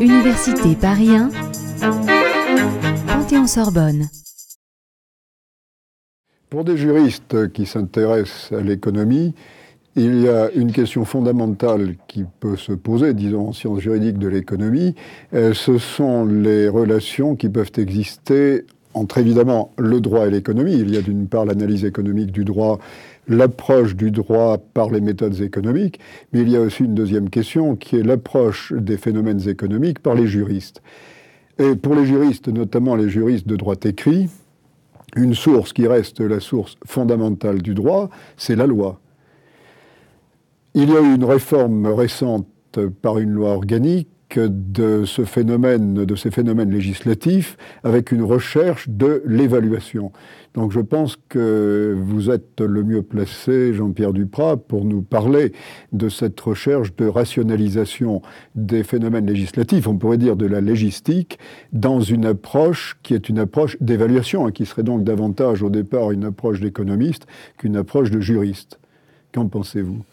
Université Paris 1, Panthéon-Sorbonne. Pour des juristes qui s'intéressent à l'économie, il y a une question fondamentale qui peut se poser, disons en sciences juridiques de l'économie, euh, ce sont les relations qui peuvent exister entre évidemment le droit et l'économie. Il y a d'une part l'analyse économique du droit, l'approche du droit par les méthodes économiques, mais il y a aussi une deuxième question qui est l'approche des phénomènes économiques par les juristes. Et pour les juristes, notamment les juristes de droit écrit, une source qui reste la source fondamentale du droit, c'est la loi. Il y a eu une réforme récente par une loi organique de ce phénomène, de ces phénomènes législatifs, avec une recherche de l'évaluation. Donc je pense que vous êtes le mieux placé, Jean-Pierre Duprat, pour nous parler de cette recherche de rationalisation des phénomènes législatifs, on pourrait dire de la légistique, dans une approche qui est une approche d'évaluation, et qui serait donc davantage au départ une approche d'économiste qu'une approche de juriste. Qu'en pensez-vous?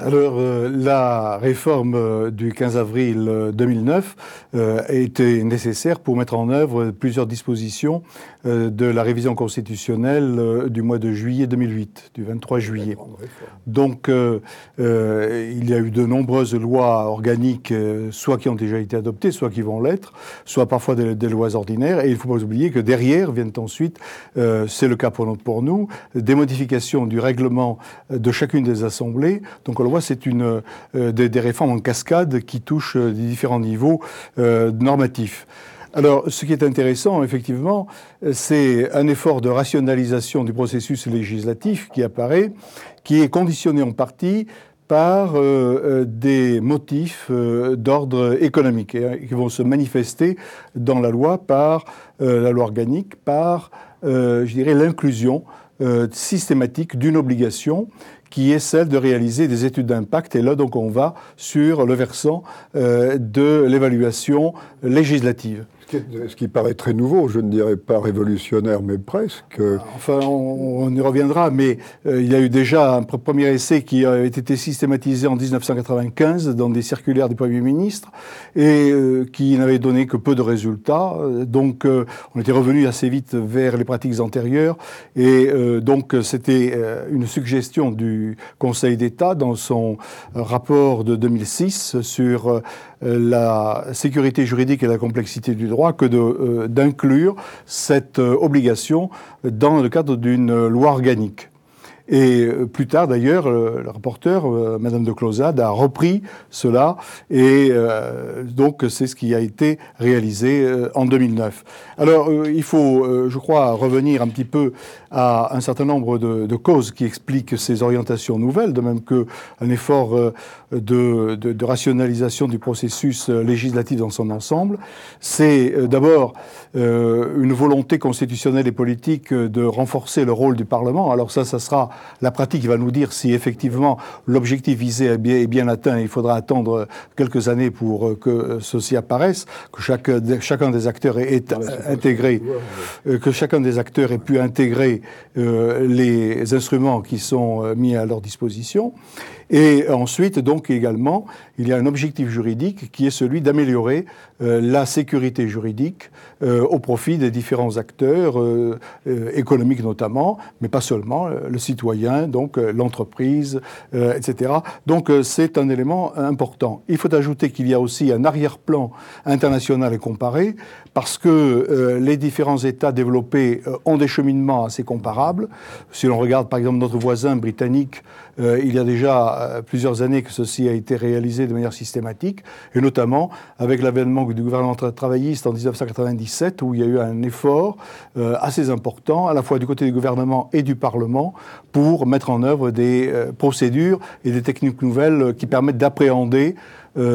Alors, euh, la réforme euh, du 15 avril 2009 euh, a été nécessaire pour mettre en œuvre plusieurs dispositions de la révision constitutionnelle du mois de juillet 2008, du 23 juillet. Donc, il y a eu de nombreuses lois organiques, soit qui ont déjà été adoptées, soit qui vont l'être, soit parfois des, lois ordinaires. Et il ne faut pas oublier que derrière viennent ensuite, c'est le cas pour, pour nous, des modifications du règlement de chacune des assemblées. Donc, on le voit, c'est une, euh, des, réformes en cascade qui touchent euh, des différents niveaux euh, normatifs. Alors, ce qui est intéressant, effectivement, c'est un effort de rationalisation du processus législatif qui apparaît, qui est conditionné en partie par des motifs d'ordre économique et qui vont se manifester dans la loi par la loi organique, par, je dirais, l'inclusion systématique d'une obligation qui est celle de réaliser des études d'impact. Et là, donc, on va sur le versant euh, de l'évaluation législative. Ce qui paraît très nouveau, je ne dirais pas révolutionnaire, mais presque. Enfin, on, y reviendra, mais euh, il y a eu déjà un premier essai qui avait été systématisé en 1995 dans des circulaires du Premier ministre et euh, qui n'avait donné que peu de résultats. Donc, euh, on était revenu assez vite vers les pratiques antérieures et donc c'était une suggestion du Conseil d'État dans son rapport de 2006 sur la sécurité juridique et la complexité du droit que euh, d'inclure cette euh, obligation dans le cadre d'une loi organique. Et euh, plus tard, d'ailleurs, le rapporteur, Madame de Closade, a repris cela, et donc c'est ce qui a été réalisé en 2009. Alors, il faut, je crois, revenir un petit peu à un certain nombre de, causes qui expliquent ces orientations nouvelles, de même qu'un effort euh, de, de, rationalisation du processus euh, législatif dans son ensemble. C'est euh, d'abord une volonté constitutionnelle et politique de renforcer le rôle du Parlement. Alors ça, ça sera la pratique va nous dire si effectivement l'objectif visé est bien, est bien, atteint. Il faudra attendre quelques années pour que ceci apparaisse, que chaque, chacun des acteurs ait intégré, que chacun des acteurs ait pu intégrer euh, les instruments qui sont euh, mis à leur disposition. Et ensuite, donc également, il y a un objectif juridique qui est celui d'améliorer euh, la sécurité juridique au profit des différents acteurs économiques notamment, mais pas seulement, le citoyen, donc l'entreprise, etc. Donc c'est un élément important. Il faut ajouter qu'il y a aussi un arrière-plan international et comparé, parce que les différents États développés ont des cheminements assez comparables si l'on regarde par exemple notre voisin britannique, euh, il y a déjà euh, plusieurs années que ceci a été réalisé de manière systématique, et notamment avec l'avènement du gouvernement travailliste en 1997, où il y a eu un effort euh, assez important, à la fois du côté du gouvernement et du Parlement, pour mettre en œuvre des procédures et des techniques nouvelles qui permettent d'appréhender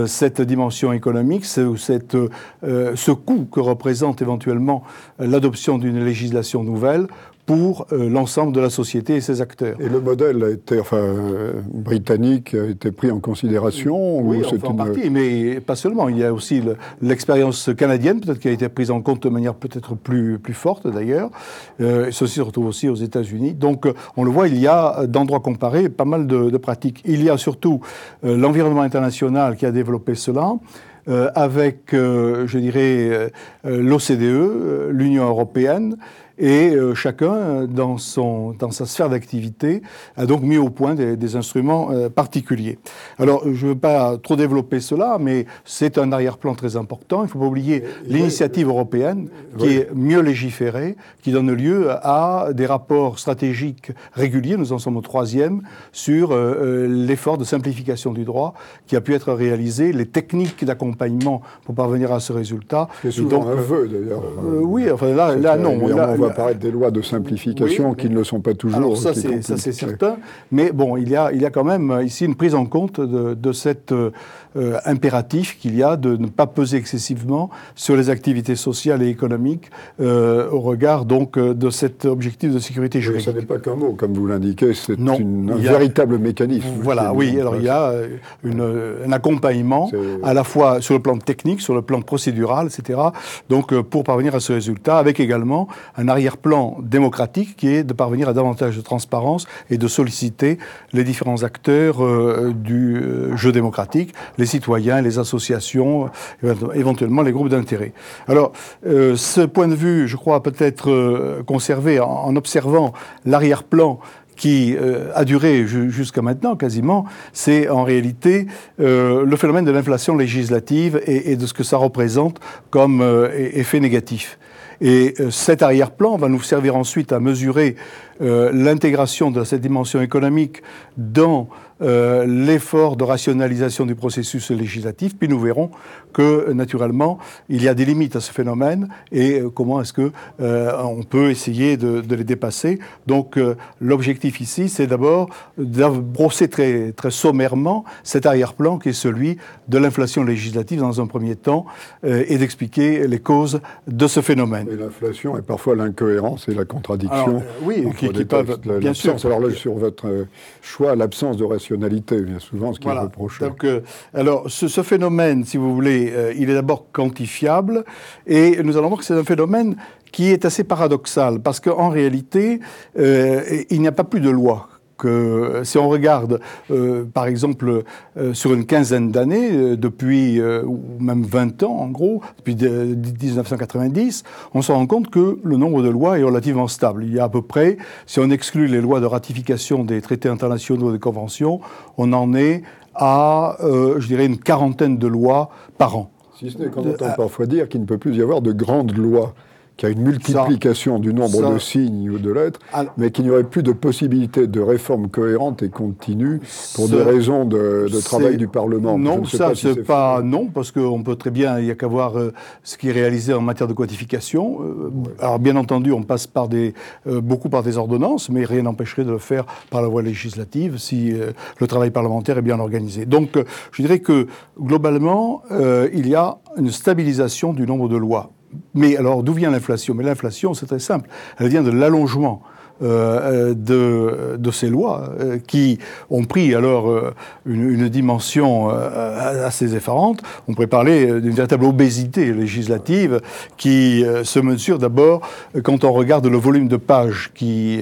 cette dimension économique, cette, ce coût que représente éventuellement l'adoption d'une législation nouvelle pour l'ensemble de la société et ses acteurs. Et le modèle a été, enfin, britannique a été pris en considération Oui, en partie, mais pas seulement. Il y a aussi l'expérience canadienne, peut-être qui a été prise en compte de manière peut-être plus, plus forte d'ailleurs. Euh, ceci se retrouve aussi aux États-Unis. Donc, on le voit, il y a, d'endroits comparés, pas mal de, pratiques. Il y a surtout l'environnement international qui a développé cela. avec, je dirais, l'OCDE, l'Union européenne, et euh, chacun, euh, dans, son, dans sa sphère d'activité, a donc mis au point des, instruments euh, particuliers. Alors, je ne veux pas trop développer cela, mais c'est un arrière-plan très important. Il ne faut pas oublier l'initiative européenne qui est mieux légiférée, qui donne lieu à des rapports stratégiques réguliers, nous en sommes au troisième, sur l'effort de simplification du droit qui a pu être réalisé, les techniques d'accompagnement pour parvenir à ce résultat. C'est souvent donc, un vœu, d'ailleurs. oui, enfin là, là non apparaître des lois de simplification qui ne le sont pas toujours. Alors ça, c'est certain. Mais bon, il y, a, il y a quand même euh, ici une prise en compte de, de cette euh, impératif qu'il y a de ne pas peser excessivement sur les activités sociales et économiques euh, au regard donc euh, de cet objectif de sécurité juridique. ce n'est pas qu'un mot, comme vous l'indiquez, c'est un véritable mécanisme. Voilà, oui. Alors il y a une, un accompagnement à la fois sur le plan technique, sur le plan procédural, etc. Donc pour parvenir à ce résultat, avec également un arrière-plan démocratique qui est de parvenir à davantage de transparence et de solliciter les différents acteurs du jeu démocratique, les citoyens, les associations, éventuellement les groupes d'intérêt. Alors, euh, ce point de vue, je crois, peut être euh, conservé en, observant l'arrière-plan qui euh, a duré jusqu'à maintenant quasiment, c'est en réalité le phénomène de l'inflation législative et, de ce que ça représente comme effet négatif. Et cet arrière-plan va nous servir ensuite à mesurer l'intégration de cette dimension économique dans euh, l'effort de rationalisation du processus législatif, puis nous verrons que naturellement il y a des limites à ce phénomène et euh, comment est-ce que euh, on peut essayer de, de les dépasser. Donc l'objectif ici, c'est d'abord de brosser très, très sommairement cet arrière-plan qui est celui de l'inflation législative dans un premier temps et d'expliquer les causes de ce phénomène. Et l'inflation est parfois l'incohérence et la contradiction. oui, qui, qui bien sûr. Alors là, sur votre choix, l'absence de rationalisation bien souvent, ce qui est reproché. Donc, euh, alors, ce, phénomène, si vous voulez, euh, il est d'abord quantifiable, et nous allons voir que c'est un phénomène qui est assez paradoxal, parce qu'en réalité, euh, il n'y a pas plus de loi que si on regarde, euh, par exemple, euh, sur une quinzaine d'années, euh, depuis, ou même 20 ans en gros, depuis 1990, on se rend compte que le nombre de lois est relativement stable. Il y a à peu près, si on exclut les lois de ratification des traités internationaux et des conventions, on en est à, je dirais, une quarantaine de lois par an. Si ce n'est qu'on entend parfois dire qu'il ne peut plus y avoir de grandes lois qu'il y a une multiplication du nombre de signes ou de lettres, mais qu'il n'y aurait plus de possibilité de réforme cohérente et continue pour des raisons de, travail du Parlement. Non, ça, c'est pas non, parce qu'on peut très bien, il n'y a qu'à voir euh, ce qui est réalisé en matière de codification. Euh, alors, bien entendu, on passe par des, euh, beaucoup par des ordonnances, mais rien n'empêcherait de le faire par la voie législative si le travail parlementaire est bien organisé. Donc, je dirais que globalement, il y a une stabilisation du nombre de lois mais alors, d'où vient l'inflation? Mais l'inflation, c'est très simple. Elle vient de l'allongement euh, de, de, ces lois euh, qui ont pris alors euh, une, une, dimension assez effarante. On pourrait parler d'une véritable obésité législative qui se mesure d'abord quand on regarde le volume de pages qui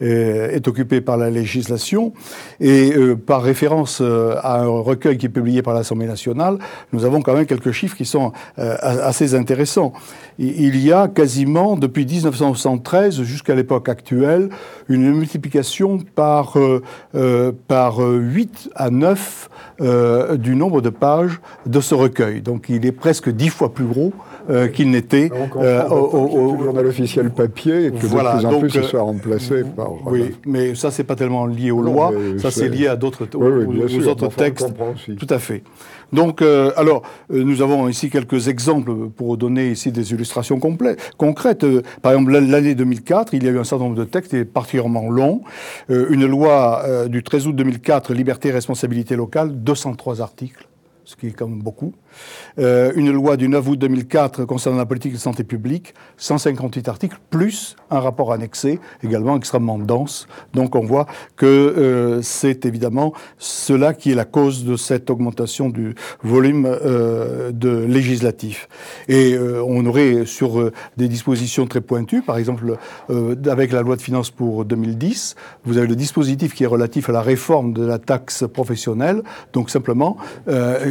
est occupé par la législation et par référence à un recueil qui est publié par l'Assemblée nationale, nous avons quand même quelques chiffres qui sont assez intéressants. Il y a quasiment depuis 1973 jusqu'à l'époque actuelle une multiplication par, euh, euh, par 8 à 9 euh, du nombre de pages de ce recueil. Donc il est presque 10 fois plus gros qu'il n'était au, journal officiel papier et que de plus en plus il soit remplacé par... Oui, mais ça c'est pas tellement lié aux lois, ça c'est lié à d'autres aux, autres textes. Tout à fait. Donc, euh, alors, euh, nous avons ici quelques exemples pour donner ici des illustrations concrètes. Euh, par exemple, l'année 2004, il y a eu un certain nombre de textes particulièrement longs. une loi du 13 août 2004, liberté et responsabilité locale, 203 articles. Ce qui est quand même beaucoup. Euh, une loi du 9 août 2004 concernant la politique de santé publique, 158 articles, plus un rapport annexé, également extrêmement dense. Donc on voit que euh, c'est évidemment cela qui est la cause de cette augmentation du volume euh, de législatif. Et on aurait sur des dispositions très pointues, par exemple avec la loi de finances pour 2010, vous avez le dispositif qui est relatif à la réforme de la taxe professionnelle. Donc simplement,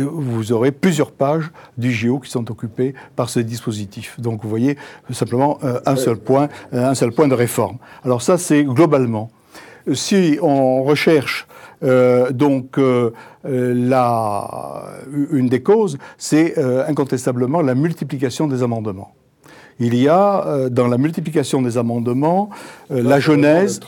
vous aurez plusieurs pages du GIO qui sont occupées par ce dispositif. Donc vous voyez simplement euh, un seul point, euh, un seul point de réforme. Alors ça c'est globalement. Si on recherche euh, donc la, une des causes, c'est incontestablement la multiplication des amendements il y a euh, dans la multiplication des amendements euh, la genèse,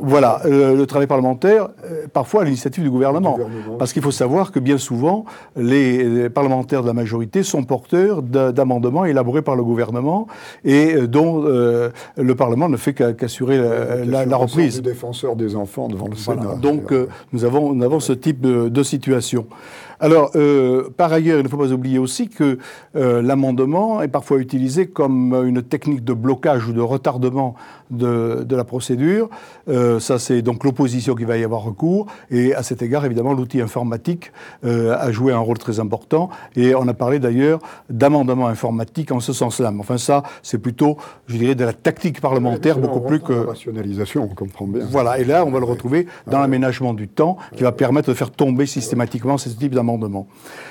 voilà, euh, le travail parlementaire, parfois à l'initiative du gouvernement. Parce qu'il faut savoir que bien souvent, les, parlementaires de la majorité sont porteurs d'amendements élaborés par le gouvernement et dont le Parlement ne fait qu'assurer la, la, reprise. Du défenseur des enfants devant le Sénat. Donc nous, avons, nous avons ce type de, de situation. Alors, euh, par ailleurs, il ne faut pas oublier aussi que euh, l'amendement est parfois utilisé comme une technique de blocage ou de retardement de, la procédure. Euh, ça, c'est donc l'opposition qui va y avoir recours. Et à cet égard, évidemment, l'outil informatique a joué un rôle très important. Et on a parlé d'ailleurs d'amendement informatique en ce sens-là. Mais enfin, ça, c'est plutôt, je dirais, de la tactique parlementaire, beaucoup plus que... rationalisation, on comprend bien. Voilà, et là, on va le retrouver dans l'aménagement du temps, qui va permettre de faire tomber systématiquement ce type d'amendement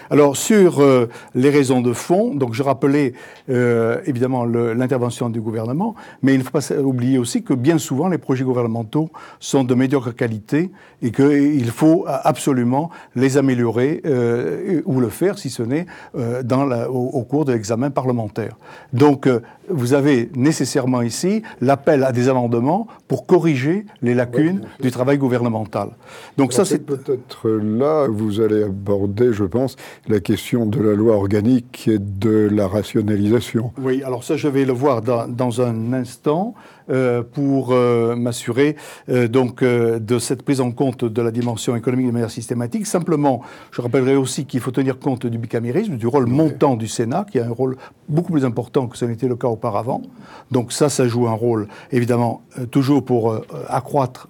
alors sur euh, les raisons de fond, je rappelais euh, évidemment l'intervention du gouvernement, mais il ne faut pas oublier aussi que bien souvent les projets gouvernementaux sont de médiocre qualité et qu'il faut absolument les améliorer euh, ou le faire si ce n'est au, au, cours de l'examen parlementaire. Donc vous avez nécessairement ici l'appel à des amendements pour corriger les lacunes du travail gouvernemental. Donc ça, c'est peut-être là vous allez aborder, je pense, la question de la loi organique et de la rationalisation. Oui, alors ça, je vais le voir dans, dans un instant. Euh, pour euh, m'assurer euh, donc de cette prise en compte de la dimension économique de manière systématique. Simplement, je rappellerai aussi qu'il faut tenir compte du bicamérisme, du rôle montant du Sénat, qui a un rôle beaucoup plus important que ce n'était le cas auparavant. Donc ça, ça joue un rôle évidemment toujours pour accroître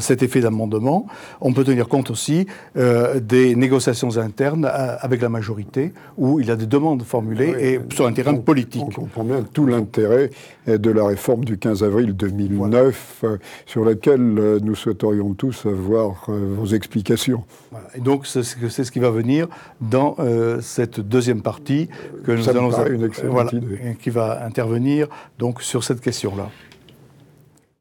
cet effet d'amendement. On peut tenir compte aussi des négociations internes avec la majorité, où il y a des demandes formulées et sur un terrain politique. On comprend bien tout l'intérêt de la réforme du 15 avril 2009, euh, sur laquelle euh, nous souhaiterions tous avoir euh, vos explications. Et donc, c'est ce qui va venir dans cette deuxième partie que nous allons. Une excellente qui va donc sur cette question-là.